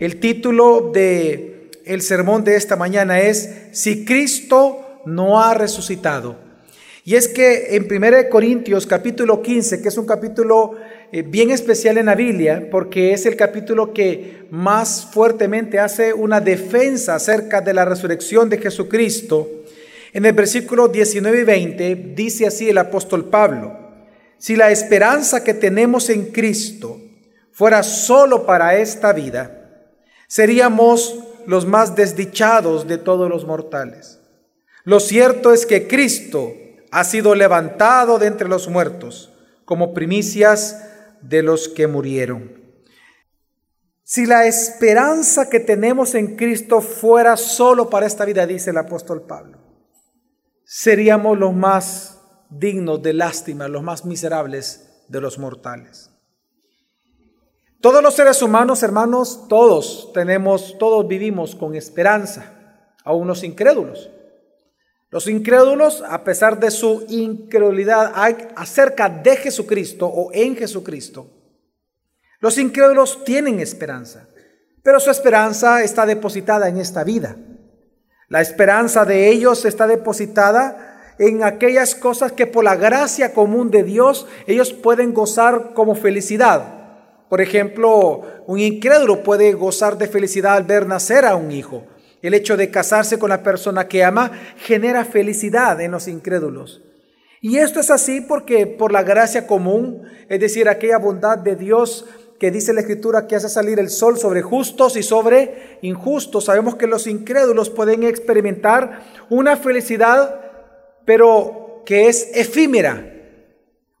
El título de el sermón de esta mañana es Si Cristo no ha resucitado. Y es que en 1 Corintios capítulo 15, que es un capítulo eh, bien especial en la Biblia, porque es el capítulo que más fuertemente hace una defensa acerca de la resurrección de Jesucristo, en el versículo 19 y 20 dice así el apóstol Pablo, si la esperanza que tenemos en Cristo fuera solo para esta vida, seríamos los más desdichados de todos los mortales. Lo cierto es que Cristo ha sido levantado de entre los muertos como primicias de los que murieron. Si la esperanza que tenemos en Cristo fuera solo para esta vida, dice el apóstol Pablo, seríamos los más dignos de lástima, los más miserables de los mortales. Todos los seres humanos, hermanos, todos tenemos, todos vivimos con esperanza, aún los incrédulos. Los incrédulos, a pesar de su incredulidad acerca de Jesucristo o en Jesucristo, los incrédulos tienen esperanza, pero su esperanza está depositada en esta vida. La esperanza de ellos está depositada en aquellas cosas que por la gracia común de Dios ellos pueden gozar como felicidad. Por ejemplo, un incrédulo puede gozar de felicidad al ver nacer a un hijo. El hecho de casarse con la persona que ama genera felicidad en los incrédulos. Y esto es así porque por la gracia común, es decir, aquella bondad de Dios que dice la Escritura que hace salir el sol sobre justos y sobre injustos. Sabemos que los incrédulos pueden experimentar una felicidad, pero que es efímera.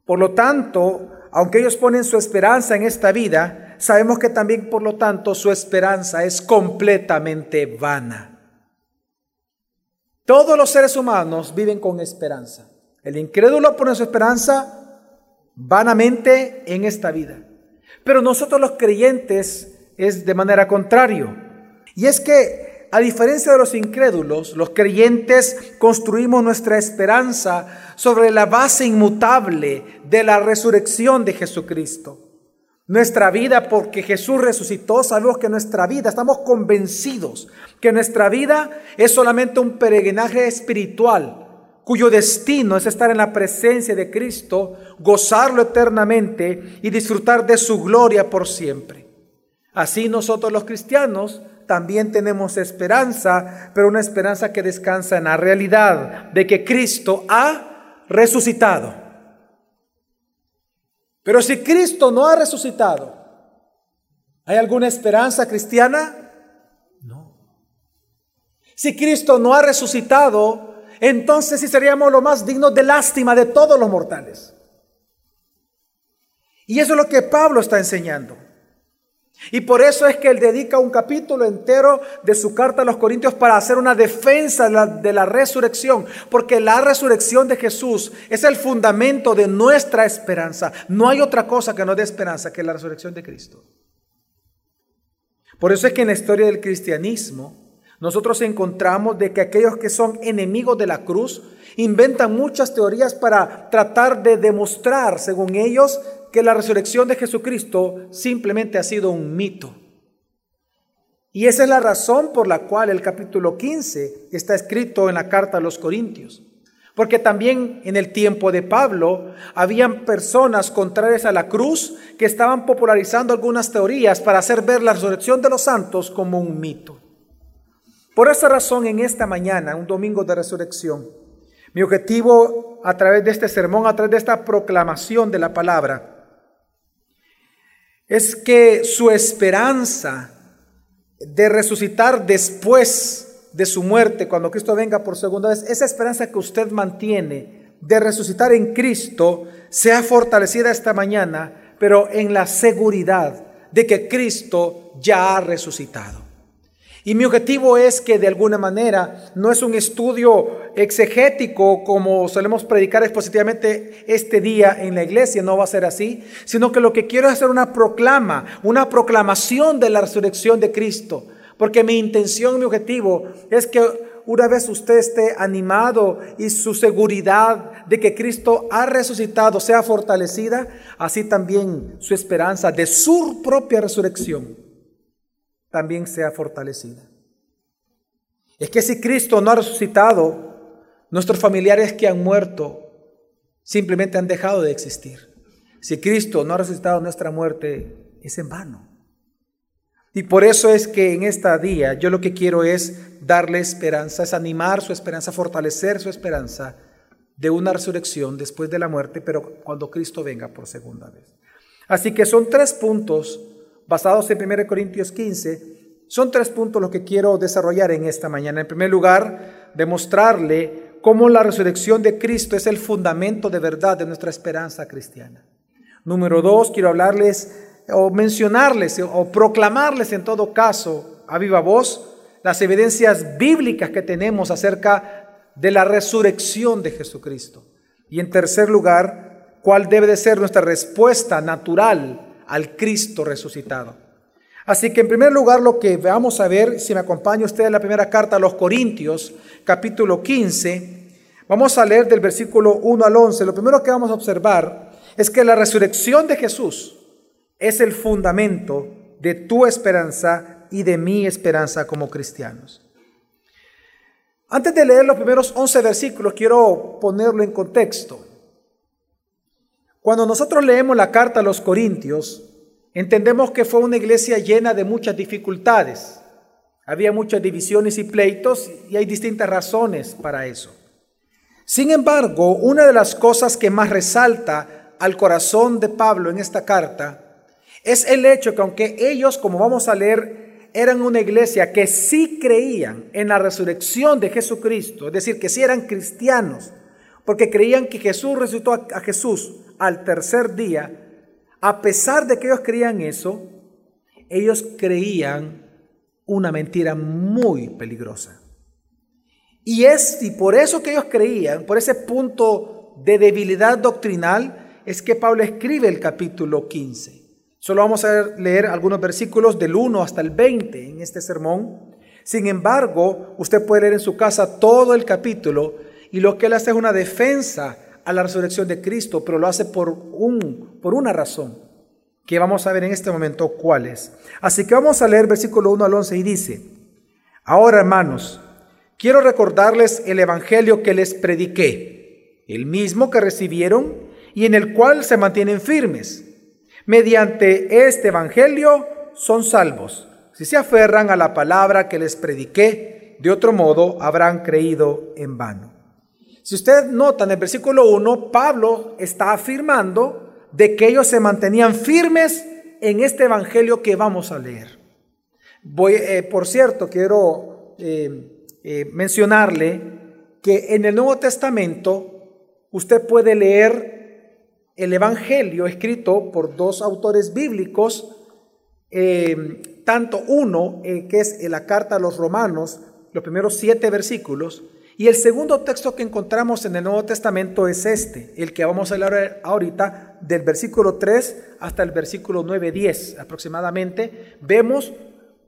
Por lo tanto, aunque ellos ponen su esperanza en esta vida, sabemos que también, por lo tanto, su esperanza es completamente vana. Todos los seres humanos viven con esperanza. El incrédulo pone su esperanza vanamente en esta vida. Pero nosotros los creyentes es de manera contrario. Y es que, a diferencia de los incrédulos, los creyentes construimos nuestra esperanza sobre la base inmutable de la resurrección de Jesucristo. Nuestra vida, porque Jesús resucitó, sabemos que nuestra vida, estamos convencidos que nuestra vida es solamente un peregrinaje espiritual, cuyo destino es estar en la presencia de Cristo, gozarlo eternamente y disfrutar de su gloria por siempre. Así nosotros los cristianos también tenemos esperanza, pero una esperanza que descansa en la realidad de que Cristo ha resucitado. Pero si Cristo no ha resucitado, ¿hay alguna esperanza cristiana? No. Si Cristo no ha resucitado, entonces sí seríamos lo más dignos de lástima de todos los mortales. Y eso es lo que Pablo está enseñando. Y por eso es que él dedica un capítulo entero de su carta a los Corintios para hacer una defensa de la, resurrección, porque la resurrección de Jesús es el fundamento de nuestra esperanza. No hay otra cosa que nos dé esperanza que la resurrección de Cristo. Por eso es que en la historia del cristianismo nosotros encontramos de que aquellos que son enemigos de la cruz inventan muchas teorías para tratar de demostrar, según ellos, que la resurrección de Jesucristo simplemente ha sido un mito. Y esa es la razón por la cual el capítulo 15 está escrito en la carta a los Corintios. Porque también en el tiempo de Pablo habían personas contrarias a la cruz que estaban popularizando algunas teorías para hacer ver la resurrección de los santos como un mito. Por esa razón, en esta mañana, un domingo de resurrección, mi objetivo a través de este sermón, a través de esta proclamación de la palabra, es que su esperanza de resucitar después de su muerte, cuando Cristo venga por segunda vez, esa esperanza que usted mantiene de resucitar en Cristo, sea fortalecida esta mañana, pero en la seguridad de que Cristo ya ha resucitado. Y mi objetivo es que de alguna manera no es un estudio exegético como solemos predicar expositivamente este día en la iglesia, no va a ser así, sino que lo que quiero es hacer una proclama, una proclamación de la resurrección de Cristo. Porque mi intención, mi objetivo es que una vez usted esté animado y su seguridad de que Cristo ha resucitado sea fortalecida, así también su esperanza de su propia resurrección también sea fortalecida. Es que si Cristo no ha resucitado, nuestros familiares que han muerto simplemente han dejado de existir. Si Cristo no ha resucitado nuestra muerte, es en vano. Y por eso es que en esta día yo lo que quiero es darle esperanza, es animar su esperanza, fortalecer su esperanza de una resurrección después de la muerte, pero cuando Cristo venga por segunda vez. Así que son tres puntos basados en 1 Corintios 15. Son tres puntos los que quiero desarrollar en esta mañana. En primer lugar, demostrarle cómo la resurrección de Cristo es el fundamento de verdad de nuestra esperanza cristiana. Número dos, quiero hablarles o mencionarles o proclamarles en todo caso a viva voz las evidencias bíblicas que tenemos acerca de la resurrección de Jesucristo. Y en tercer lugar, cuál debe de ser nuestra respuesta natural al Cristo resucitado. Así que en primer lugar lo que vamos a ver, si me acompaña usted en la primera carta a los Corintios, capítulo 15, vamos a leer del versículo 1 al 11. Lo primero que vamos a observar es que la resurrección de Jesús es el fundamento de tu esperanza y de mi esperanza como cristianos. Antes de leer los primeros 11 versículos, quiero ponerlo en contexto. Cuando nosotros leemos la carta a los Corintios, entendemos que fue una iglesia llena de muchas dificultades. Había muchas divisiones y pleitos y hay distintas razones para eso. Sin embargo, una de las cosas que más resalta al corazón de Pablo en esta carta es el hecho que aunque ellos, como vamos a leer eran una iglesia que sí creían en la resurrección de Jesucristo, es decir, que sí eran cristianos, porque creían que Jesús resucitó a Jesús al tercer día, a pesar de que ellos creían eso, ellos creían una mentira muy peligrosa. Y es y por eso que ellos creían, por ese punto de debilidad doctrinal, es que Pablo escribe el capítulo 15. Solo vamos a leer algunos versículos del 1 hasta el 20 en este sermón. Sin embargo, usted puede leer en su casa todo el capítulo y lo que él hace es una defensa a la resurrección de Cristo, pero lo hace por, un, por una razón, que vamos a ver en este momento cuál es. Así que vamos a leer versículo 1 al 11 y dice, ahora hermanos, quiero recordarles el Evangelio que les prediqué, el mismo que recibieron y en el cual se mantienen firmes Mediante este Evangelio son salvos, si se aferran a la palabra que les prediqué, de otro modo habrán creído en vano. Si usted nota en el versículo 1, Pablo está afirmando de que ellos se mantenían firmes en este Evangelio que vamos a leer. Voy, eh, por cierto, quiero eh, eh, mencionarle que en el Nuevo Testamento usted puede leer el Evangelio escrito por dos autores bíblicos, tanto uno que es la carta a los romanos, los primeros siete versículos, y el segundo texto que encontramos en el Nuevo Testamento es este, el que vamos a leer ahorita, del versículo 3 hasta el versículo 9, 10 aproximadamente, vemos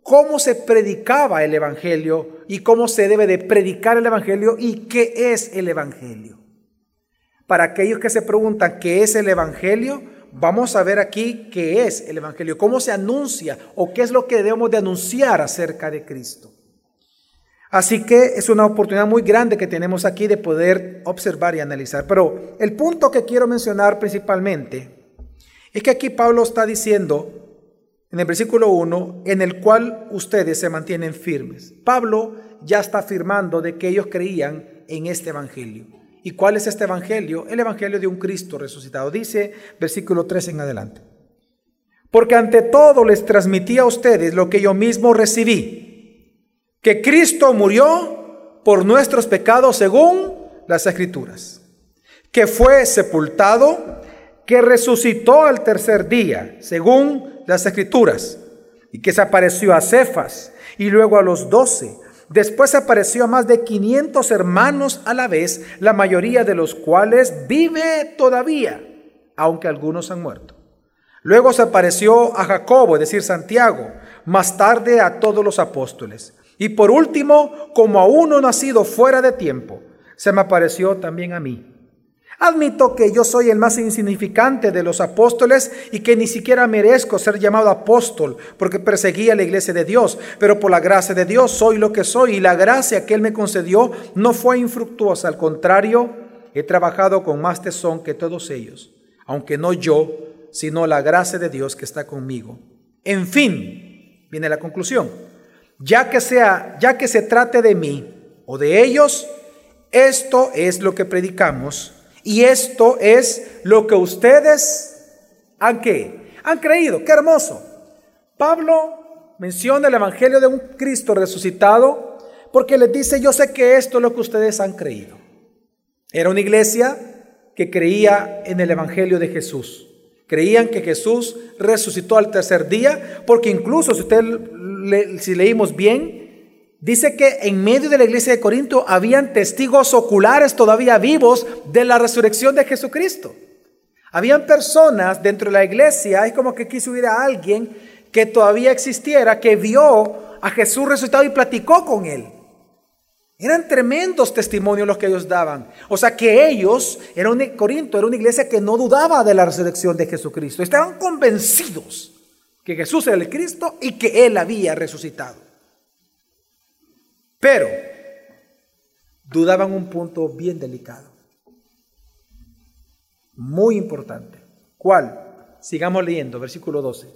cómo se predicaba el Evangelio y cómo se debe de predicar el Evangelio y qué es el Evangelio. Para aquellos que se preguntan qué es el Evangelio, vamos a ver aquí qué es el Evangelio, cómo se anuncia o qué es lo que debemos de anunciar acerca de Cristo. Así que es una oportunidad muy grande que tenemos aquí de poder observar y analizar. Pero el punto que quiero mencionar principalmente es que aquí Pablo está diciendo en el versículo 1, en el cual ustedes se mantienen firmes. Pablo ya está afirmando de que ellos creían en este Evangelio. ¿Y cuál es este evangelio? El evangelio de un Cristo resucitado. Dice versículo 3 en adelante. Porque ante todo les transmití a ustedes lo que yo mismo recibí, que Cristo murió por nuestros pecados según las escrituras, que fue sepultado, que resucitó al tercer día según las escrituras, y que se apareció a Cefas y luego a los doce. Después apareció a más de 500 hermanos a la vez, la mayoría de los cuales vive todavía, aunque algunos han muerto. Luego se apareció a Jacobo, es decir, Santiago, más tarde a todos los apóstoles. Y por último, como a uno nacido fuera de tiempo, se me apareció también a mí. Admito que yo soy el más insignificante de los apóstoles y que ni siquiera merezco ser llamado apóstol porque perseguía la iglesia de Dios, pero por la gracia de Dios soy lo que soy y la gracia que Él me concedió no fue infructuosa, al contrario, he trabajado con más tesón que todos ellos, aunque no yo, sino la gracia de Dios que está conmigo. En fin, viene la conclusión, ya que sea, ya que se trate de mí o de ellos, esto es lo que predicamos y esto es lo que ustedes han, han creído. Qué hermoso. Pablo menciona el Evangelio de un Cristo resucitado porque les dice, yo sé que esto es lo que ustedes han creído. Era una iglesia que creía en el Evangelio de Jesús. Creían que Jesús resucitó al tercer día, porque incluso si usted si leímos bien, Dice que en medio de la iglesia de Corinto habían testigos oculares todavía vivos de la resurrección de Jesucristo. Habían personas dentro de la iglesia, es como que quiso hubiera a alguien que todavía existiera, que vio a Jesús resucitado y platicó con él. Eran tremendos testimonios los que ellos daban. O sea que ellos, era un, Corinto era una iglesia que no dudaba de la resurrección de Jesucristo. Estaban convencidos que Jesús era el Cristo y que Él había resucitado. Pero dudaban un punto bien delicado, muy importante. ¿Cuál? Sigamos leyendo, versículo 12.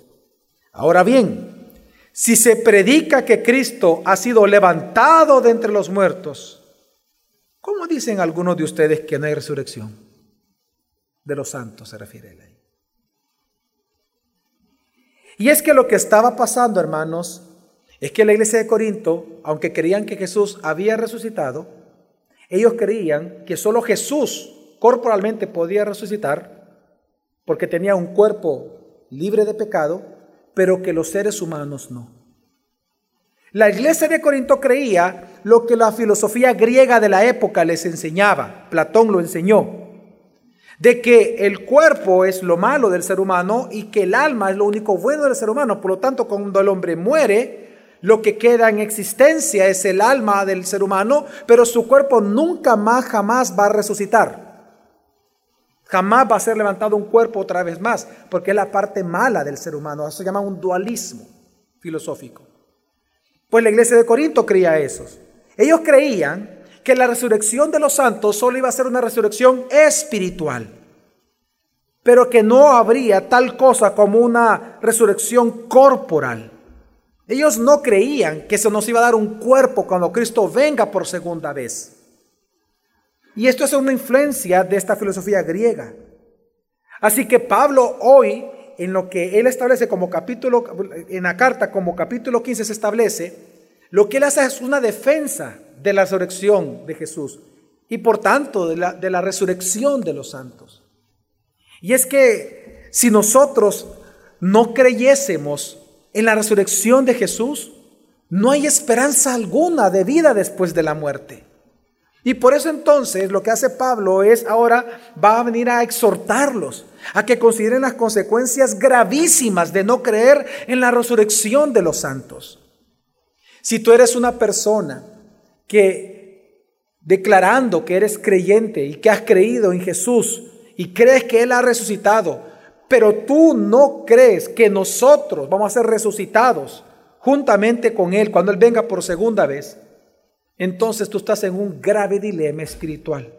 Ahora bien, si se predica que Cristo ha sido levantado de entre los muertos, ¿cómo dicen algunos de ustedes que no hay resurrección? De los santos se refiere él ahí. Y es que lo que estaba pasando, hermanos, es que la iglesia de Corinto, aunque creían que Jesús había resucitado, ellos creían que solo Jesús corporalmente podía resucitar porque tenía un cuerpo libre de pecado, pero que los seres humanos no. La iglesia de Corinto creía lo que la filosofía griega de la época les enseñaba, Platón lo enseñó, de que el cuerpo es lo malo del ser humano y que el alma es lo único bueno del ser humano. Por lo tanto, cuando el hombre muere, lo que queda en existencia es el alma del ser humano, pero su cuerpo nunca más, jamás va a resucitar. Jamás va a ser levantado un cuerpo otra vez más, porque es la parte mala del ser humano. Eso se llama un dualismo filosófico. Pues la iglesia de Corinto creía eso. Ellos creían que la resurrección de los santos solo iba a ser una resurrección espiritual, pero que no habría tal cosa como una resurrección corporal. Ellos no creían que se nos iba a dar un cuerpo cuando Cristo venga por segunda vez. Y esto es una influencia de esta filosofía griega. Así que Pablo hoy, en lo que él establece como capítulo, en la carta como capítulo 15 se establece, lo que él hace es una defensa de la resurrección de Jesús y por tanto de la, de la resurrección de los santos. Y es que si nosotros no creyésemos en la resurrección de Jesús, no hay esperanza alguna de vida después de la muerte. Y por eso entonces lo que hace Pablo es ahora va a venir a exhortarlos a que consideren las consecuencias gravísimas de no creer en la resurrección de los santos. Si tú eres una persona que declarando que eres creyente y que has creído en Jesús y crees que Él ha resucitado, pero tú no crees que nosotros vamos a ser resucitados juntamente con Él cuando Él venga por segunda vez, entonces tú estás en un grave dilema espiritual.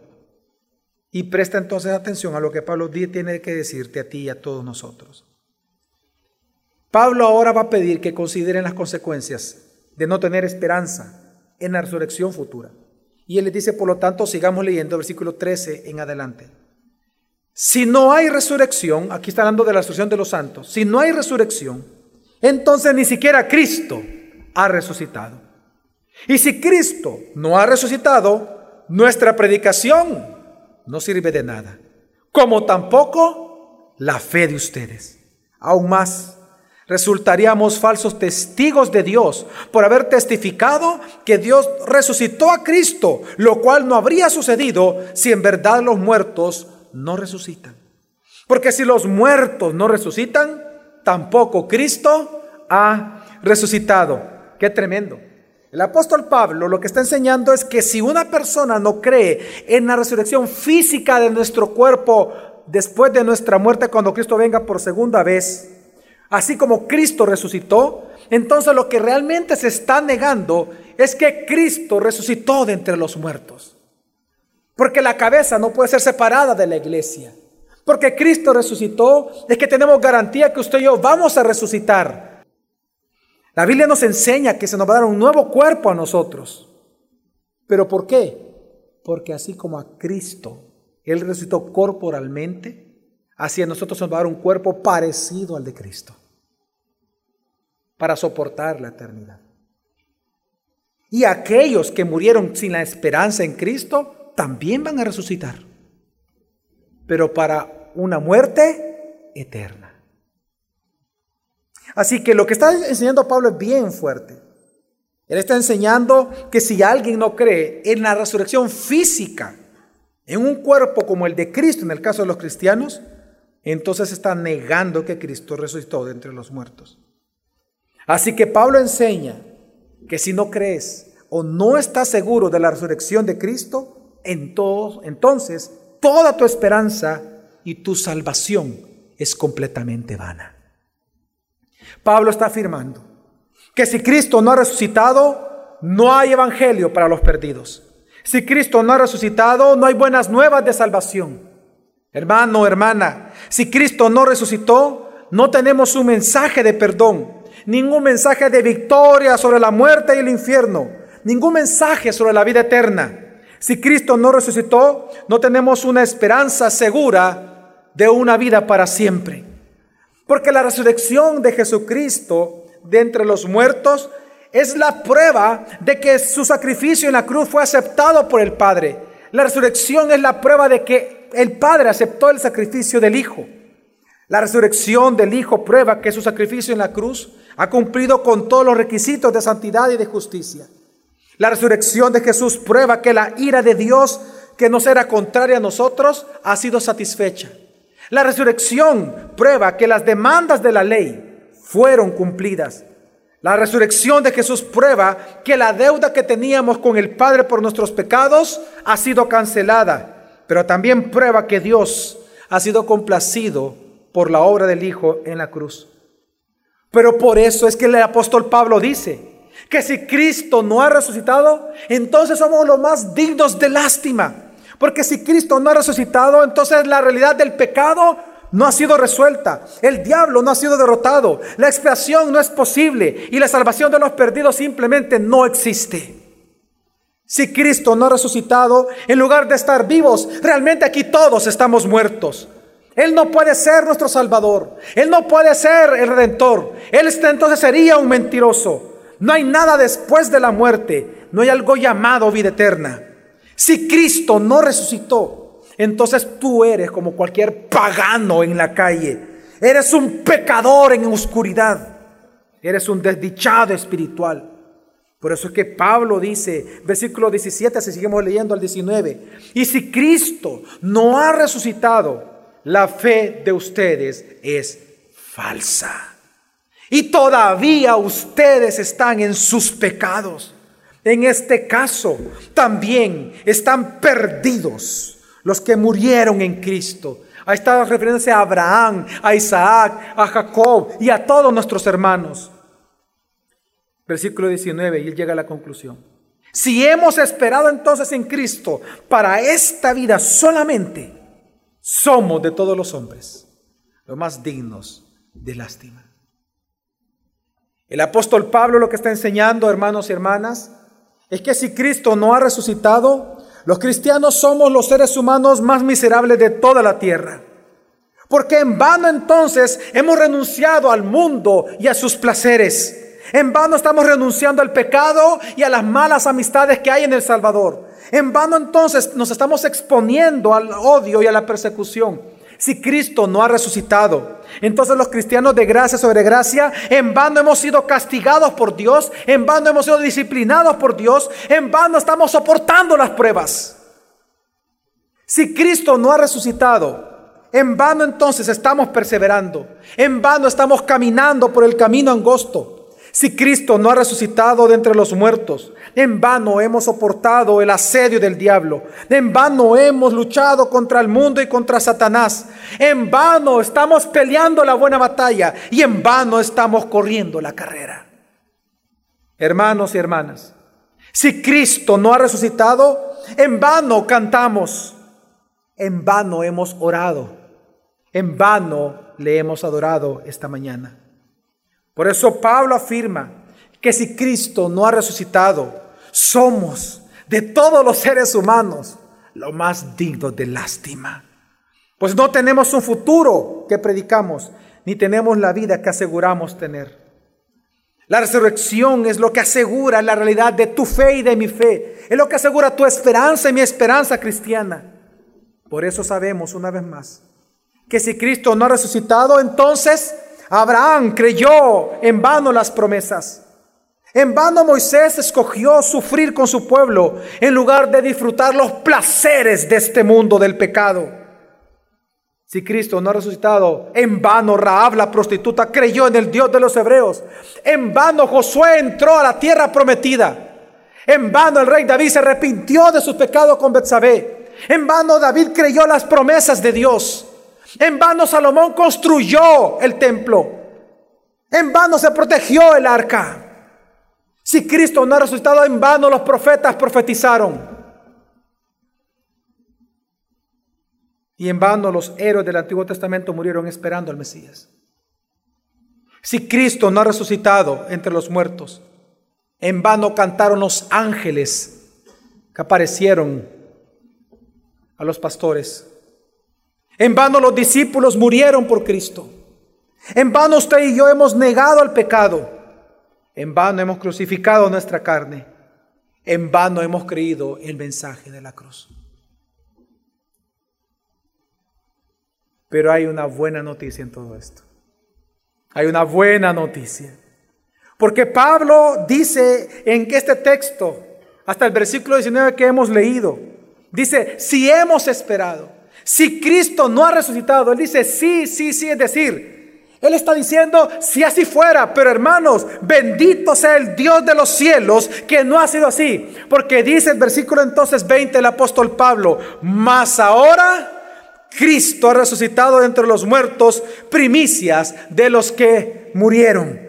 Y presta entonces atención a lo que Pablo tiene que decirte a ti y a todos nosotros. Pablo ahora va a pedir que consideren las consecuencias de no tener esperanza en la resurrección futura. Y él les dice, por lo tanto, sigamos leyendo versículo 13 en adelante. Si no hay resurrección, aquí está hablando de la resurrección de los santos, si no hay resurrección, entonces ni siquiera Cristo ha resucitado. Y si Cristo no ha resucitado, nuestra predicación no sirve de nada, como tampoco la fe de ustedes. Aún más, resultaríamos falsos testigos de Dios por haber testificado que Dios resucitó a Cristo, lo cual no habría sucedido si en verdad los muertos no resucitan. Porque si los muertos no resucitan, tampoco Cristo ha resucitado. Qué tremendo. El apóstol Pablo lo que está enseñando es que si una persona no cree en la resurrección física de nuestro cuerpo después de nuestra muerte cuando Cristo venga por segunda vez, así como Cristo resucitó, entonces lo que realmente se está negando es que Cristo resucitó de entre los muertos. Porque la cabeza no puede ser separada de la iglesia. Porque Cristo resucitó, es que tenemos garantía que usted y yo vamos a resucitar. La Biblia nos enseña que se nos va a dar un nuevo cuerpo a nosotros. ¿Pero por qué? Porque así como a Cristo, Él resucitó corporalmente, así nosotros nos va a dar un cuerpo parecido al de Cristo para soportar la eternidad. Y aquellos que murieron sin la esperanza en Cristo también van a resucitar, pero para una muerte eterna. Así que lo que está enseñando Pablo es bien fuerte. Él está enseñando que si alguien no cree en la resurrección física, en un cuerpo como el de Cristo, en el caso de los cristianos, entonces está negando que Cristo resucitó de entre los muertos. Así que Pablo enseña que si no crees o no estás seguro de la resurrección de Cristo, entonces toda tu esperanza y tu salvación es completamente vana. Pablo está afirmando que si Cristo no ha resucitado, no hay evangelio para los perdidos. Si Cristo no ha resucitado, no hay buenas nuevas de salvación. Hermano, hermana, si Cristo no resucitó, no tenemos un mensaje de perdón, ningún mensaje de victoria sobre la muerte y el infierno, ningún mensaje sobre la vida eterna. Si Cristo no resucitó, no tenemos una esperanza segura de una vida para siempre. Porque la resurrección de Jesucristo de entre los muertos es la prueba de que su sacrificio en la cruz fue aceptado por el Padre. La resurrección es la prueba de que el Padre aceptó el sacrificio del Hijo. La resurrección del Hijo prueba que su sacrificio en la cruz ha cumplido con todos los requisitos de santidad y de justicia. La resurrección de Jesús prueba que la ira de Dios, que nos era contraria a nosotros, ha sido satisfecha. La resurrección prueba que las demandas de la ley fueron cumplidas. La resurrección de Jesús prueba que la deuda que teníamos con el Padre por nuestros pecados ha sido cancelada, pero también prueba que Dios ha sido complacido por la obra del Hijo en la cruz. Pero por eso es que el apóstol Pablo dice que si Cristo no ha resucitado, entonces somos los más dignos de lástima. Porque si Cristo no ha resucitado, entonces la realidad del pecado no ha sido resuelta. El diablo no ha sido derrotado. La expiación no es posible. Y la salvación de los perdidos simplemente no existe. Si Cristo no ha resucitado, en lugar de estar vivos, realmente aquí todos estamos muertos. Él no puede ser nuestro Salvador. Él no puede ser el Redentor. Él entonces sería un mentiroso. No hay nada después de la muerte. No hay algo llamado vida eterna. Si Cristo no resucitó, entonces tú eres como cualquier pagano en la calle. Eres un pecador en oscuridad. Eres un desdichado espiritual. Por eso es que Pablo dice, versículo 17, si seguimos leyendo al 19, y si Cristo no ha resucitado, la fe de ustedes es falsa. Y todavía ustedes están en sus pecados. En este caso, también están perdidos los que murieron en Cristo. Ahí está la referencia a Abraham, a Isaac, a Jacob y a todos nuestros hermanos. Versículo 19, y él llega a la conclusión. Si hemos esperado entonces en Cristo para esta vida solamente, somos de todos los hombres los más dignos de lástima. El apóstol Pablo lo que está enseñando, hermanos y hermanas, es que si Cristo no ha resucitado, los cristianos somos los seres humanos más miserables de toda la tierra. Porque en vano entonces hemos renunciado al mundo y a sus placeres. En vano estamos renunciando al pecado y a las malas amistades que hay en El Salvador. En vano entonces nos estamos exponiendo al odio y a la persecución. Si Cristo no ha resucitado, entonces los cristianos de gracia sobre gracia, en vano hemos sido castigados por Dios, en vano hemos sido disciplinados por Dios, en vano estamos soportando las pruebas. Si Cristo no ha resucitado, en vano entonces estamos perseverando, en vano estamos caminando por el camino angosto. Si Cristo no ha resucitado de entre los muertos, en vano hemos soportado el asedio del diablo. En vano hemos luchado contra el mundo y contra Satanás. En vano estamos peleando la buena batalla y en vano estamos corriendo la carrera. Hermanos y hermanas, si Cristo no ha resucitado, en vano cantamos, en vano hemos orado, en vano le hemos adorado esta mañana. Por eso Pablo afirma que si Cristo no ha resucitado, somos de todos los seres humanos lo más digno de lástima. Pues no tenemos un futuro que predicamos, ni tenemos la vida que aseguramos tener. La resurrección es lo que asegura la realidad de tu fe y de mi fe. Es lo que asegura tu esperanza y mi esperanza cristiana. Por eso sabemos una vez más que si Cristo no ha resucitado, entonces Abraham creyó en vano las promesas. En vano Moisés escogió sufrir con su pueblo en lugar de disfrutar los placeres de este mundo del pecado. Si Cristo no ha resucitado, en vano Raab la prostituta creyó en el Dios de los hebreos. En vano Josué entró a la tierra prometida. En vano el rey David se arrepintió de sus pecados con Betsabé. En vano David creyó las promesas de Dios. En vano Salomón construyó el templo. En vano se protegió el arca. Si Cristo no ha resucitado en vano, los profetas profetizaron. Y en vano los héroes del Antiguo Testamento murieron esperando al Mesías. Si Cristo no ha resucitado entre los muertos, en vano cantaron los ángeles que aparecieron a los pastores. En vano los discípulos murieron por Cristo. En vano usted y yo hemos negado al pecado. En vano hemos crucificado nuestra carne. En vano hemos creído el mensaje de la cruz. Pero hay una buena noticia en todo esto. Hay una buena noticia. Porque Pablo dice en este texto, hasta el versículo 19 que hemos leído, dice, si hemos esperado, si Cristo no ha resucitado, él dice sí, sí, sí, es decir, él está diciendo si así fuera, pero hermanos, bendito sea el Dios de los cielos que no ha sido así, porque dice el versículo entonces 20 el apóstol Pablo, más ahora Cristo ha resucitado entre los muertos primicias de los que murieron.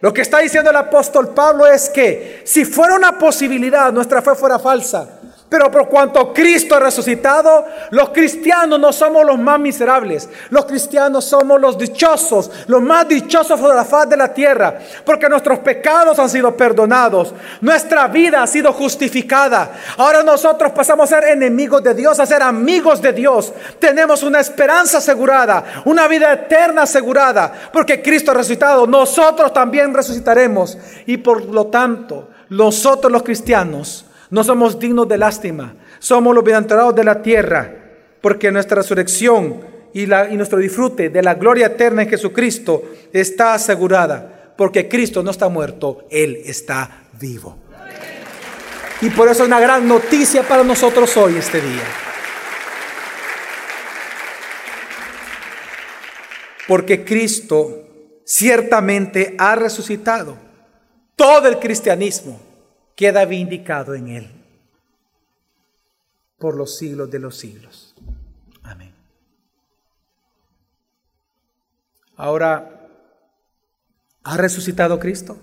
Lo que está diciendo el apóstol Pablo es que si fuera una posibilidad, nuestra fe fuera falsa, pero por cuanto Cristo ha resucitado, los cristianos no somos los más miserables. Los cristianos somos los dichosos, los más dichosos de la faz de la tierra. Porque nuestros pecados han sido perdonados. Nuestra vida ha sido justificada. Ahora nosotros pasamos a ser enemigos de Dios, a ser amigos de Dios. Tenemos una esperanza asegurada, una vida eterna asegurada. Porque Cristo ha resucitado. Nosotros también resucitaremos. Y por lo tanto, nosotros los cristianos no somos dignos de lástima, somos los bienaventurados de la tierra, porque nuestra resurrección y, y nuestro disfrute de la gloria eterna en Jesucristo está asegurada, porque Cristo no está muerto, Él está vivo. Y por eso es una gran noticia para nosotros hoy, este día. Porque Cristo ciertamente ha resucitado. Todo el cristianismo queda vindicado en Él por los siglos de los siglos. Amén. Ahora, ¿ha resucitado Cristo?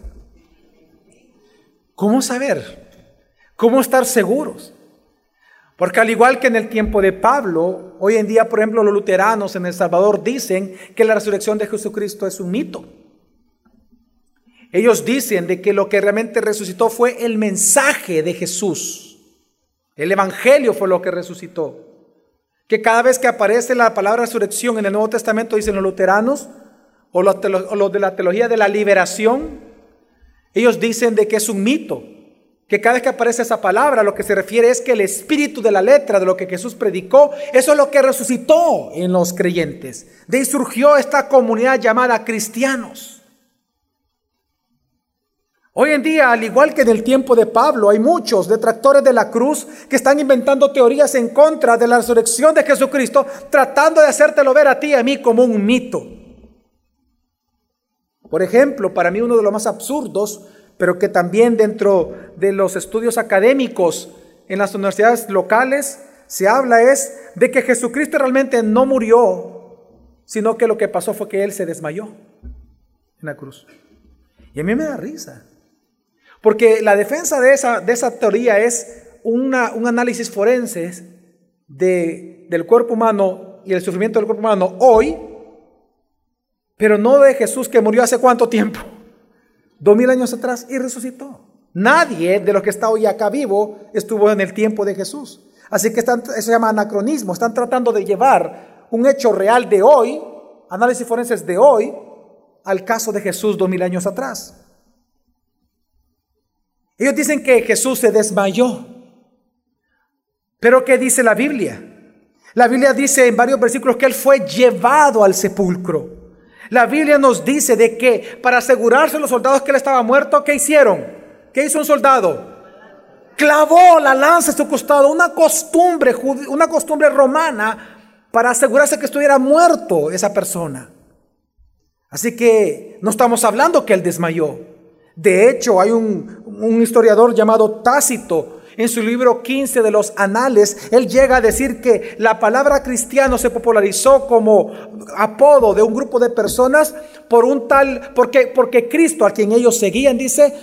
¿Cómo saber? ¿Cómo estar seguros? Porque al igual que en el tiempo de Pablo, hoy en día, por ejemplo, los luteranos en El Salvador dicen que la resurrección de Jesucristo es un mito. Ellos dicen de que lo que realmente resucitó fue el mensaje de Jesús. El Evangelio fue lo que resucitó. Que cada vez que aparece la palabra resurrección en el Nuevo Testamento, dicen los luteranos, o los, de la teología de la liberación, ellos dicen de que es un mito. Que cada vez que aparece esa palabra, lo que se refiere es que el espíritu de la letra, de lo que Jesús predicó, eso es lo que resucitó en los creyentes. De ahí surgió esta comunidad llamada cristianos. Hoy en día, al igual que en el tiempo de Pablo, hay muchos detractores de la cruz que están inventando teorías en contra de la resurrección de Jesucristo, tratando de hacértelo ver a ti y a mí como un mito. Por ejemplo, para mí uno de los más absurdos, pero que también dentro de los estudios académicos en las universidades locales se habla es de que Jesucristo realmente no murió, sino que lo que pasó fue que Él se desmayó en la cruz. Y a mí me da risa, porque la defensa de esa, de esa teoría es una, un análisis forense de, del cuerpo humano y el sufrimiento del cuerpo humano hoy, pero no de Jesús que murió hace cuánto tiempo, dos mil años atrás y resucitó. Nadie de los que está hoy acá vivo estuvo en el tiempo de Jesús. Así que eso se llama anacronismo. Están tratando de llevar un hecho real de hoy, análisis forenses de hoy, al caso de Jesús dos mil años atrás. Ellos dicen que Jesús se desmayó. Pero ¿qué dice la Biblia? La Biblia dice en varios versículos que Él fue llevado al sepulcro. La Biblia nos dice de que para asegurarse los soldados que Él estaba muerto, ¿qué hicieron? ¿Qué hizo un soldado? Clavó la lanza en su costado, una costumbre, una costumbre romana para asegurarse que estuviera muerto esa persona. Así que no estamos hablando que Él desmayó. De hecho, hay un, historiador llamado Tácito en su libro 15 de los anales, él llega a decir que la palabra cristiano se popularizó como apodo de un grupo de personas por un tal, porque, porque Cristo, a quien ellos seguían, dice,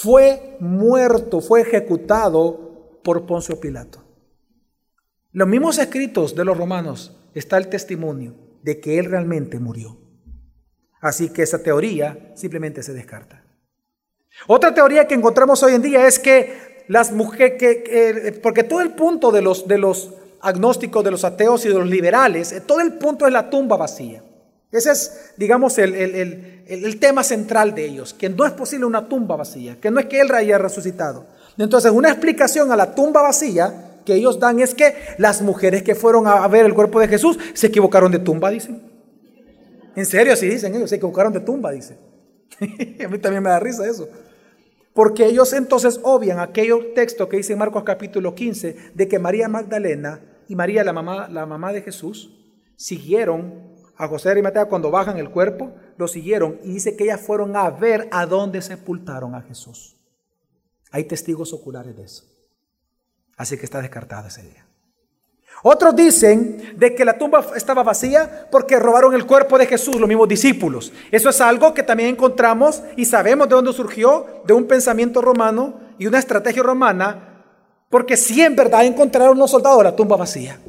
fue muerto, fue ejecutado por Poncio Pilato. Los mismos escritos de los romanos está el testimonio de que él realmente murió. Así que esa teoría simplemente se descarta. Otra teoría que encontramos hoy en día es que las mujeres, que, porque todo el punto de los, de los agnósticos, de los ateos y de los liberales, eh, todo el punto es la tumba vacía. Ese es, digamos, el, el, tema central de ellos, que no es posible una tumba vacía, que no es que Él haya resucitado. Entonces, una explicación a la tumba vacía que ellos dan es que las mujeres que fueron a ver el cuerpo de Jesús se equivocaron de tumba, dicen. En serio, así dicen ellos, se equivocaron de tumba, dicen. a mí también me da risa eso. Porque ellos entonces obvian aquel texto que dice en Marcos capítulo 15 de que María Magdalena y María, la mamá, la mamá de Jesús, siguieron a José y Mateo cuando bajan el cuerpo, lo siguieron y dice que ellas fueron a ver a dónde sepultaron a Jesús. Hay testigos oculares de eso. Así que está descartada esa idea. Otros dicen de que la tumba estaba vacía porque robaron el cuerpo de Jesús, los mismos discípulos. Eso es algo que también encontramos y sabemos de dónde surgió, de un pensamiento romano y una estrategia romana, porque sí en verdad encontraron los soldados la tumba vacía.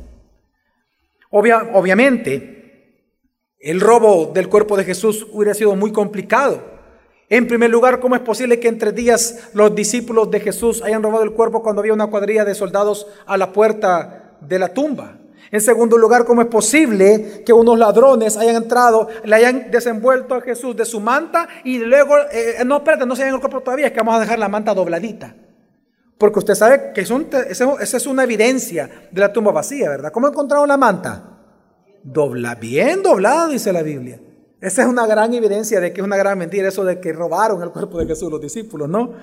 obviamente, el robo del cuerpo de Jesús hubiera sido muy complicado. En primer lugar, ¿cómo es posible que en tres días los discípulos de Jesús hayan robado el cuerpo cuando había una cuadrilla de soldados a la puerta de la tumba. En segundo lugar, ¿cómo es posible que unos ladrones hayan entrado, le hayan desenvuelto a Jesús de su manta y luego, eh, no, espérate, no se hayan el cuerpo todavía, es que vamos a dejar la manta dobladita? Porque usted sabe que esa es una evidencia de la tumba vacía, ¿verdad? ¿Cómo encontraron la manta? Dobla, bien doblada, dice la Biblia. Esa es una gran evidencia de que es una gran mentira eso de que robaron el cuerpo de Jesús los discípulos, ¿no?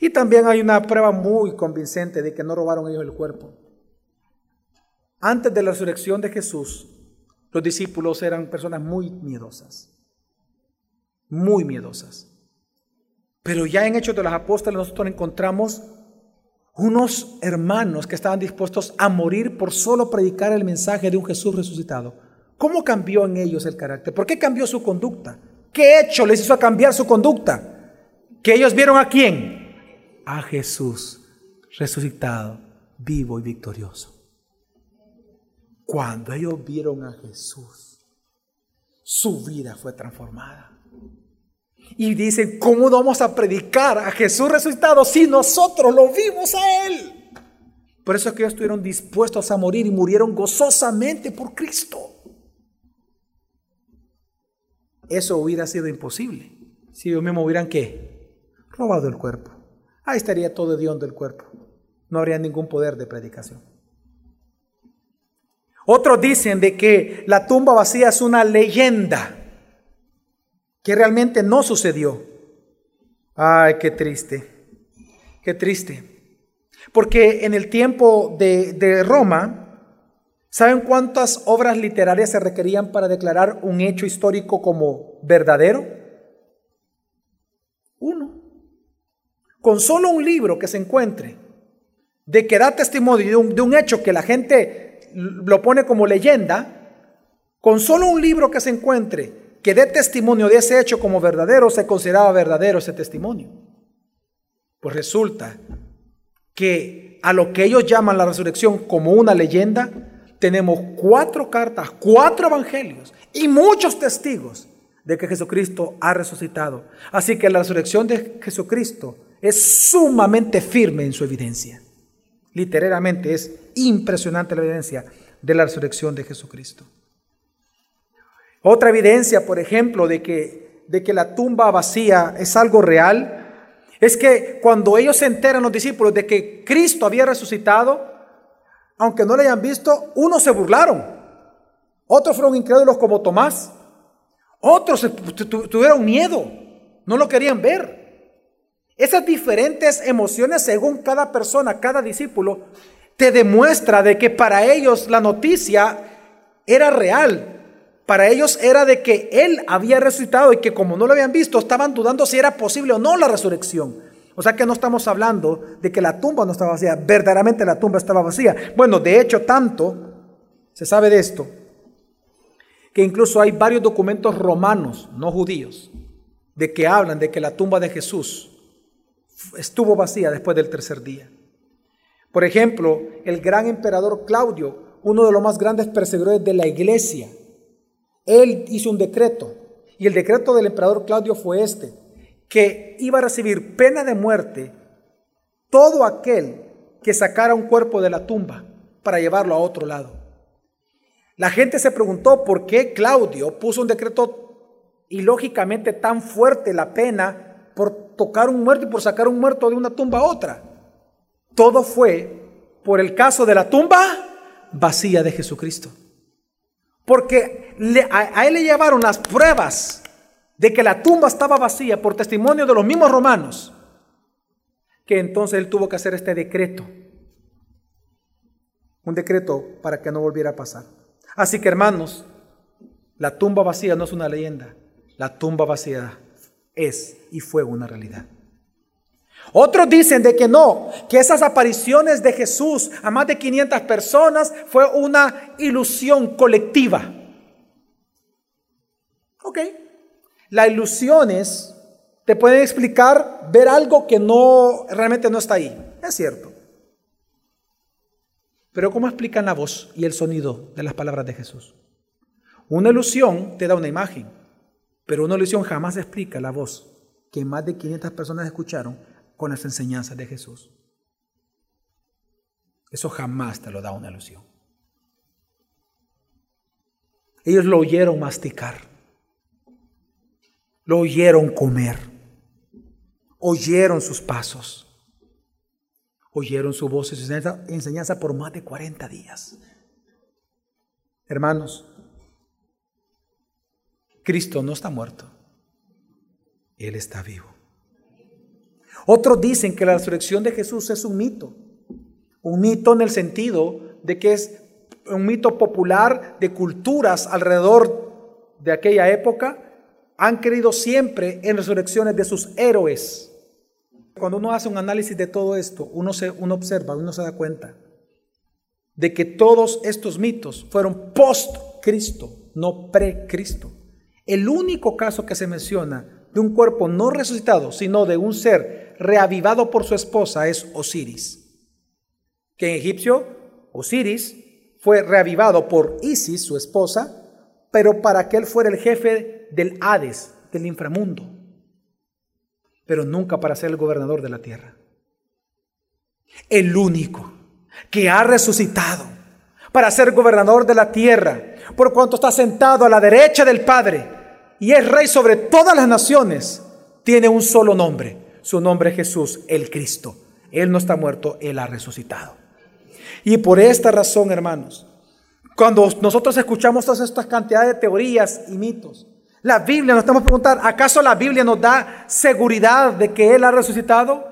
Y también hay una prueba muy convincente de que no robaron ellos el cuerpo. Antes de la resurrección de Jesús, los discípulos eran personas muy miedosas, muy miedosas. Pero ya en Hechos de los Apóstoles nosotros encontramos unos hermanos que estaban dispuestos a morir por solo predicar el mensaje de un Jesús resucitado. ¿Cómo cambió en ellos el carácter? ¿Por qué cambió su conducta? ¿Qué hecho les hizo cambiar su conducta? Que ellos vieron a quién? A Jesús resucitado, vivo y victorioso. Cuando ellos vieron a Jesús, su vida fue transformada. Y dicen, ¿cómo vamos a predicar a Jesús resucitado si nosotros lo vimos a Él? Por eso es que ellos estuvieron dispuestos a morir y murieron gozosamente por Cristo. Eso hubiera sido imposible si ellos mismos hubieran qué? Robado el cuerpo. Ahí estaría todo Dios del cuerpo. No habría ningún poder de predicación. Otros dicen de que la tumba vacía es una leyenda que realmente no sucedió. Ay, qué triste, qué triste. Porque en el tiempo de, de Roma, ¿saben cuántas obras literarias se requerían para declarar un hecho histórico como verdadero? Uno. Con solo un libro que se encuentre de que da testimonio de un, de un hecho que la gente lo pone como leyenda, con solo un libro que se encuentre que dé testimonio de ese hecho como verdadero, se consideraba verdadero ese testimonio. Pues resulta que a lo que ellos llaman la resurrección como una leyenda, tenemos cuatro cartas, cuatro evangelios y muchos testigos de que Jesucristo ha resucitado. Así que la resurrección de Jesucristo es sumamente firme en su evidencia. Literalmente es impresionante la evidencia de la resurrección de Jesucristo. Otra evidencia, por ejemplo, de que, de que la tumba vacía es algo real, es que cuando ellos se enteran los discípulos de que Cristo había resucitado, aunque no lo hayan visto, unos se burlaron, otros fueron incrédulos como Tomás, otros tuvieron miedo, no lo querían ver. Esas diferentes emociones según cada persona, cada discípulo, te demuestra de que para ellos la noticia era real. Para ellos era de que Él había resucitado y que como no lo habían visto, estaban dudando si era posible o no la resurrección. O sea que no estamos hablando de que la tumba no estaba vacía, verdaderamente la tumba estaba vacía. Bueno, de hecho tanto se sabe de esto, que incluso hay varios documentos romanos, no judíos, de que hablan de que la tumba de Jesús estuvo vacía después del tercer día. Por ejemplo, el gran emperador Claudio, uno de los más grandes perseguidores de la iglesia, él hizo un decreto y el decreto del emperador Claudio fue este, que iba a recibir pena de muerte todo aquel que sacara un cuerpo de la tumba para llevarlo a otro lado. La gente se preguntó por qué Claudio puso un decreto ilógicamente tan fuerte la pena tocar un muerto y por sacar un muerto de una tumba a otra. Todo fue por el caso de la tumba vacía de Jesucristo. Porque a, él le llevaron las pruebas de que la tumba estaba vacía por testimonio de los mismos romanos, que entonces él tuvo que hacer este decreto. Un decreto para que no volviera a pasar. Así que hermanos, la tumba vacía no es una leyenda, la tumba vacía es y fue una realidad. Otros dicen de que no, que esas apariciones de Jesús a más de 500 personas fue una ilusión colectiva. Ok, las ilusiones te pueden explicar ver algo que no realmente no está ahí. Es cierto. Pero ¿cómo explican la voz y el sonido de las palabras de Jesús? Una ilusión te da una imagen. Pero una ilusión jamás explica la voz que más de 500 personas escucharon con las enseñanzas de Jesús. Eso jamás te lo da una ilusión. Ellos lo oyeron masticar, lo oyeron comer, oyeron sus pasos, oyeron su voz y su enseñanza por más de 40 días. Hermanos, Cristo no está muerto. Él está vivo. Otros dicen que la resurrección de Jesús es un mito. Un mito en el sentido de que es un mito popular de culturas alrededor de aquella época. Han creído siempre en resurrecciones de sus héroes. Cuando uno hace un análisis de todo esto, uno, se, uno observa, uno se da cuenta de que todos estos mitos fueron post-Cristo, no pre-Cristo. El único caso que se menciona de un cuerpo no resucitado, sino de un ser reavivado por su esposa es Osiris. Que en egipcio, Osiris fue reavivado por Isis, su esposa, pero para que él fuera el jefe del Hades, del inframundo, pero nunca para ser el gobernador de la tierra. El único que ha resucitado para ser gobernador de la tierra, por cuanto está sentado a la derecha del Padre y es rey sobre todas las naciones, tiene un solo nombre. Su nombre es Jesús, el Cristo. Él no está muerto, Él ha resucitado. Y por esta razón, hermanos, cuando nosotros escuchamos todas estas cantidades de teorías y mitos, la Biblia nos estamos preguntar, ¿acaso la Biblia nos da seguridad de que Él ha resucitado?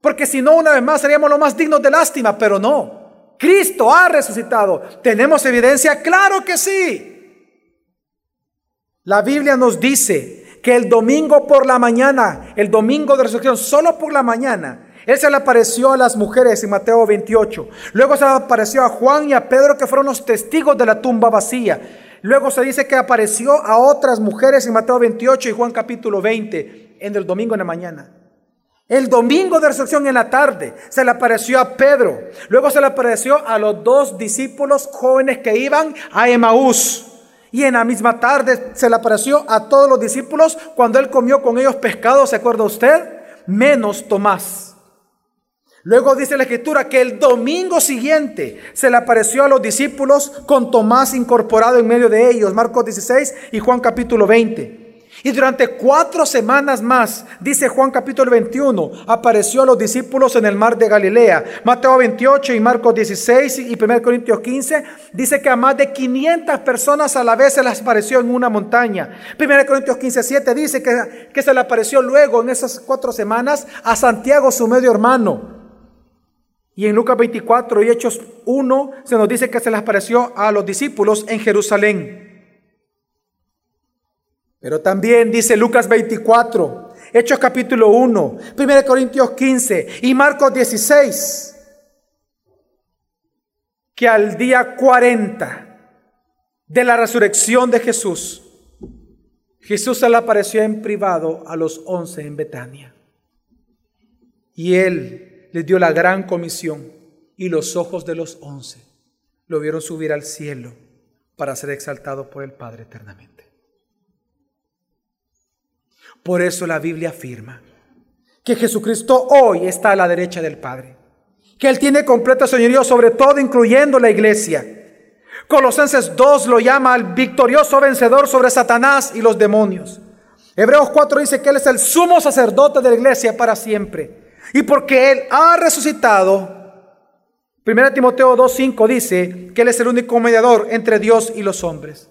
Porque si no, una vez más seríamos los más dignos de lástima, pero no. Cristo ha resucitado. ¿Tenemos evidencia? Claro que sí. La Biblia nos dice que el domingo por la mañana, el domingo de resurrección, solo por la mañana, Él se le apareció a las mujeres en Mateo 28. Luego se le apareció a Juan y a Pedro que fueron los testigos de la tumba vacía. Luego se dice que apareció a otras mujeres en Mateo 28 y Juan capítulo 20 en el domingo en la mañana. El domingo de resurrección en la tarde se le apareció a Pedro. Luego se le apareció a los dos discípulos jóvenes que iban a Emaús. Y en la misma tarde se le apareció a todos los discípulos cuando él comió con ellos pescado, ¿se acuerda usted? Menos Tomás. Luego dice la escritura que el domingo siguiente se le apareció a los discípulos con Tomás incorporado en medio de ellos, Marcos 16 y Juan capítulo 20. Y durante cuatro semanas más, dice Juan capítulo 21, apareció a los discípulos en el mar de Galilea. Mateo 28 y Marcos 16 y 1 Corintios 15 dice que a más de 500 personas a la vez se les apareció en una montaña. 1 Corintios 15, 7 dice que, que se le apareció luego en esas cuatro semanas a Santiago, su medio hermano. Y en Lucas 24 y Hechos 1 se nos dice que se les apareció a los discípulos en Jerusalén. Pero también dice Lucas 24, Hechos capítulo 1, 1 Corintios 15 y Marcos 16, que al día 40 de la resurrección de Jesús, Jesús se le apareció en privado a los once en Betania. Y él les dio la gran comisión y los ojos de los once lo vieron subir al cielo para ser exaltado por el Padre eternamente. Por eso la Biblia afirma que Jesucristo hoy está a la derecha del Padre, que Él tiene completo señorío sobre todo, incluyendo la iglesia. Colosenses 2 lo llama el victorioso vencedor sobre Satanás y los demonios. Hebreos 4 dice que Él es el sumo sacerdote de la iglesia para siempre. Y porque Él ha resucitado, 1 Timoteo 2.5 dice que Él es el único mediador entre Dios y los hombres.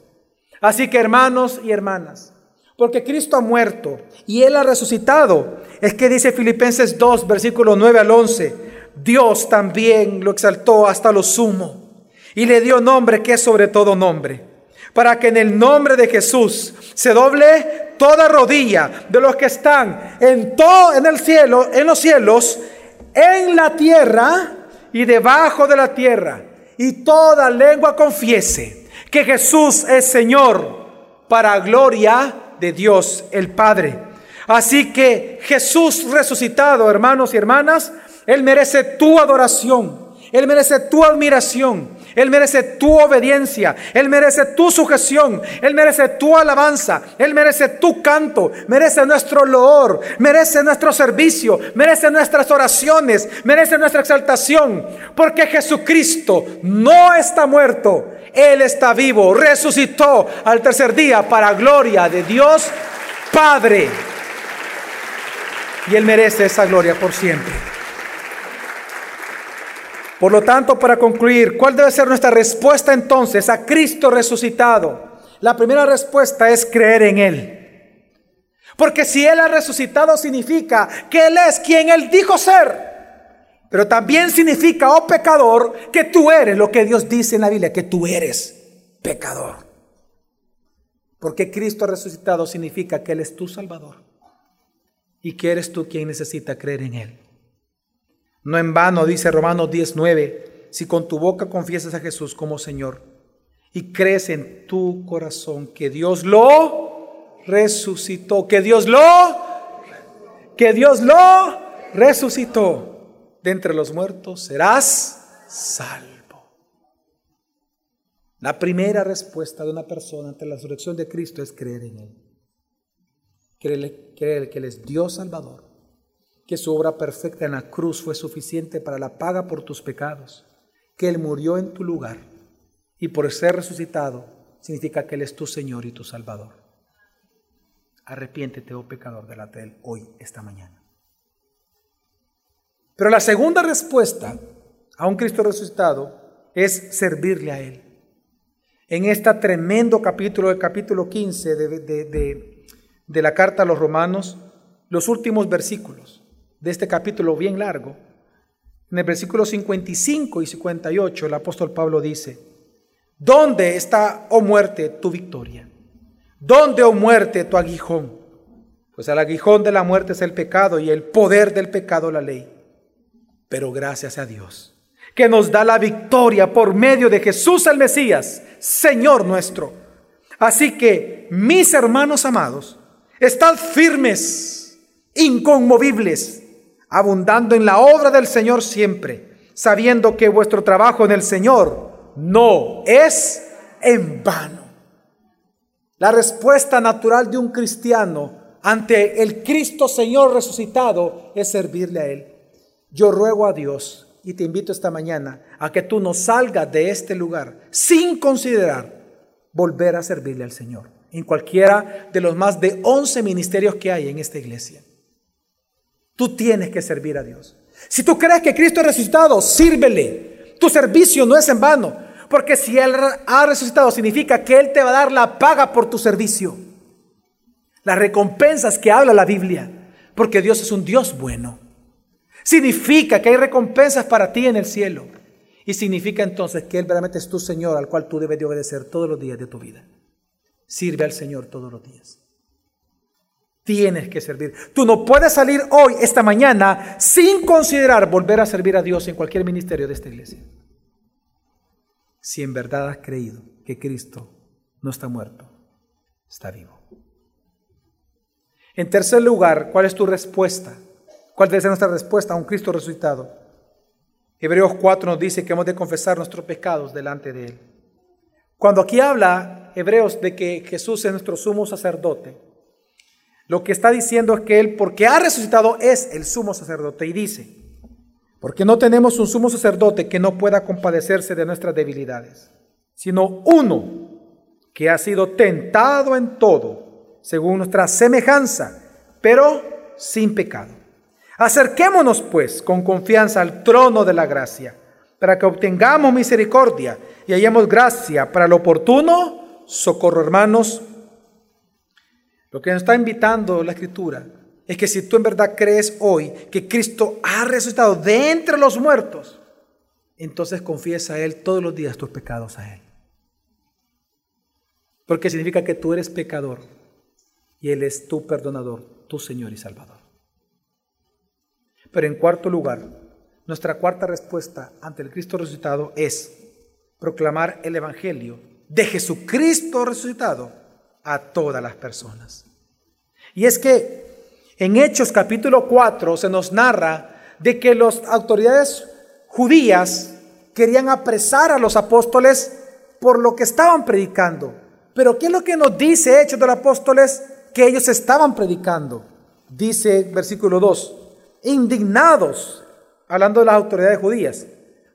Así que hermanos y hermanas, porque Cristo ha muerto y Él ha resucitado. Es que dice Filipenses 2, versículo 9 al 11, Dios también lo exaltó hasta lo sumo y le dio nombre que es sobre todo nombre, para que en el nombre de Jesús se doble toda rodilla de los que están en todo en el cielo, en los cielos, en la tierra y debajo de la tierra, y toda lengua confiese que Jesús es Señor para gloria de Dios el Padre. Así que Jesús resucitado, hermanos y hermanas, Él merece tu adoración, Él merece tu admiración, Él merece tu obediencia, Él merece tu sujeción, Él merece tu alabanza, Él merece tu canto, merece nuestro loor, merece nuestro servicio, merece nuestras oraciones, merece nuestra exaltación, porque Jesucristo no está muerto, él está vivo, resucitó al tercer día para gloria de Dios Padre. Y Él merece esa gloria por siempre. Por lo tanto, para concluir, ¿cuál debe ser nuestra respuesta entonces a Cristo resucitado? La primera respuesta es creer en Él. Porque si Él ha resucitado significa que Él es quien Él dijo ser. Pero también significa, oh pecador, que tú eres lo que Dios dice en la Biblia, que tú eres pecador. Porque Cristo resucitado significa que Él es tu Salvador y que eres tú quien necesita creer en Él. No en vano dice Romanos 19, si con tu boca confiesas a Jesús como Señor y crees en tu corazón que Dios lo resucitó, que Dios lo, que Dios lo resucitó de entre los muertos, serás salvo. La primera respuesta de una persona ante la resurrección de Cristo es creer en Él. Creer, que Él es Dios Salvador, que su obra perfecta en la cruz fue suficiente para la paga por tus pecados, que Él murió en tu lugar y por ser resucitado significa que Él es tu Señor y tu Salvador. Arrepiéntete, oh pecador, delante de Él hoy, esta mañana. Pero la segunda respuesta a un Cristo resucitado es servirle a Él. En este tremendo capítulo, el capítulo 15 de, de la carta a los romanos, los últimos versículos de este capítulo bien largo, en el versículo 55 y 58, el apóstol Pablo dice, ¿dónde está, oh muerte, tu victoria? ¿Dónde, oh muerte, tu aguijón? Pues el aguijón de la muerte es el pecado y el poder del pecado la ley. Pero gracias a Dios, que nos da la victoria por medio de Jesús el Mesías, Señor nuestro. Así que, mis hermanos amados, estad firmes, inconmovibles, abundando en la obra del Señor siempre, sabiendo que vuestro trabajo en el Señor no es en vano. La respuesta natural de un cristiano ante el Cristo Señor resucitado es servirle a Él. Yo ruego a Dios y te invito esta mañana a que tú no salgas de este lugar sin considerar volver a servirle al Señor en cualquiera de los más de 11 ministerios que hay en esta iglesia. Tú tienes que servir a Dios. Si tú crees que Cristo ha resucitado, sírvele. Tu servicio no es en vano. Porque si Él ha resucitado, significa que Él te va a dar la paga por tu servicio. Las recompensas que habla la Biblia. Porque Dios es un Dios bueno. Significa que hay recompensas para ti en el cielo. Y significa entonces que Él verdaderamente es tu Señor al cual tú debes de obedecer todos los días de tu vida. Sirve al Señor todos los días. Tienes que servir. Tú no puedes salir hoy, esta mañana, sin considerar volver a servir a Dios en cualquier ministerio de esta iglesia. Si en verdad has creído que Cristo no está muerto, está vivo. En tercer lugar, ¿cuál es tu respuesta? ¿Cuál debe ser nuestra respuesta a un Cristo resucitado? Hebreos 4 nos dice que hemos de confesar nuestros pecados delante de Él. Cuando aquí habla Hebreos de que Jesús es nuestro sumo sacerdote, lo que está diciendo es que Él, porque ha resucitado, es el sumo sacerdote. Y dice, porque no tenemos un sumo sacerdote que no pueda compadecerse de nuestras debilidades, sino uno que ha sido tentado en todo, según nuestra semejanza, pero sin pecado. Acerquémonos pues con confianza al trono de la gracia, para que obtengamos misericordia y hallemos gracia para lo oportuno socorro, hermanos. Lo que nos está invitando la Escritura es que si tú en verdad crees hoy que Cristo ha resucitado de entre los muertos, entonces confiesa a Él todos los días tus pecados a Él. Porque significa que tú eres pecador y Él es tu perdonador, tu Señor y Salvador. Pero en cuarto lugar, nuestra cuarta respuesta ante el Cristo resucitado es proclamar el Evangelio de Jesucristo resucitado a todas las personas. Y es que en Hechos capítulo 4 se nos narra de que las autoridades judías querían apresar a los apóstoles por lo que estaban predicando. Pero ¿qué es lo que nos dice Hechos de los Apóstoles que ellos estaban predicando? Dice versículo 2, indignados, hablando de las autoridades judías,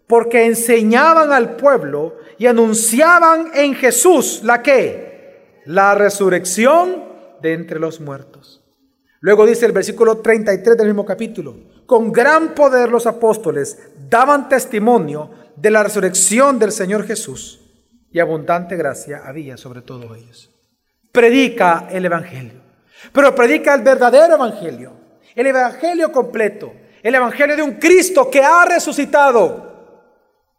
porque enseñaban al pueblo y anunciaban en Jesús la que la resurrección de entre los muertos. Luego dice el versículo 33 del mismo capítulo, con gran poder los apóstoles daban testimonio de la resurrección del Señor Jesús y abundante gracia había sobre todos ellos. Predica el Evangelio, pero predica el verdadero Evangelio, el Evangelio completo, el Evangelio de un Cristo que ha resucitado.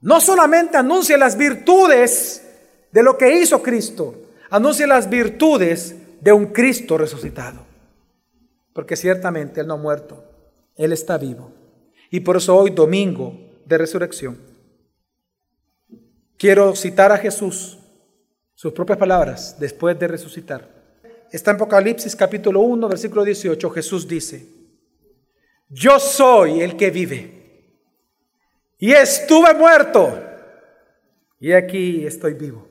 No solamente anuncia las virtudes de lo que hizo Cristo, anuncia las virtudes de un Cristo resucitado. Porque ciertamente Él no ha muerto, Él está vivo. Y por eso hoy, domingo de resurrección, quiero citar a Jesús, sus propias palabras, después de resucitar. Está en Apocalipsis capítulo 1, versículo 18, Jesús dice, yo soy el que vive y estuve muerto y aquí estoy vivo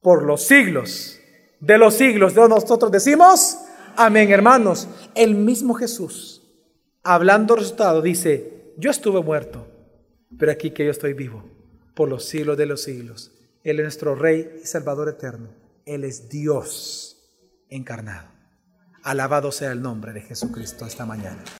por los siglos de los siglos. De nosotros decimos, amén, hermanos. El mismo Jesús, hablando resultado, dice, yo estuve muerto, pero aquí que yo estoy vivo por los siglos de los siglos. Él es nuestro Rey y Salvador eterno. Él es Dios encarnado. Alabado sea el nombre de Jesucristo esta mañana.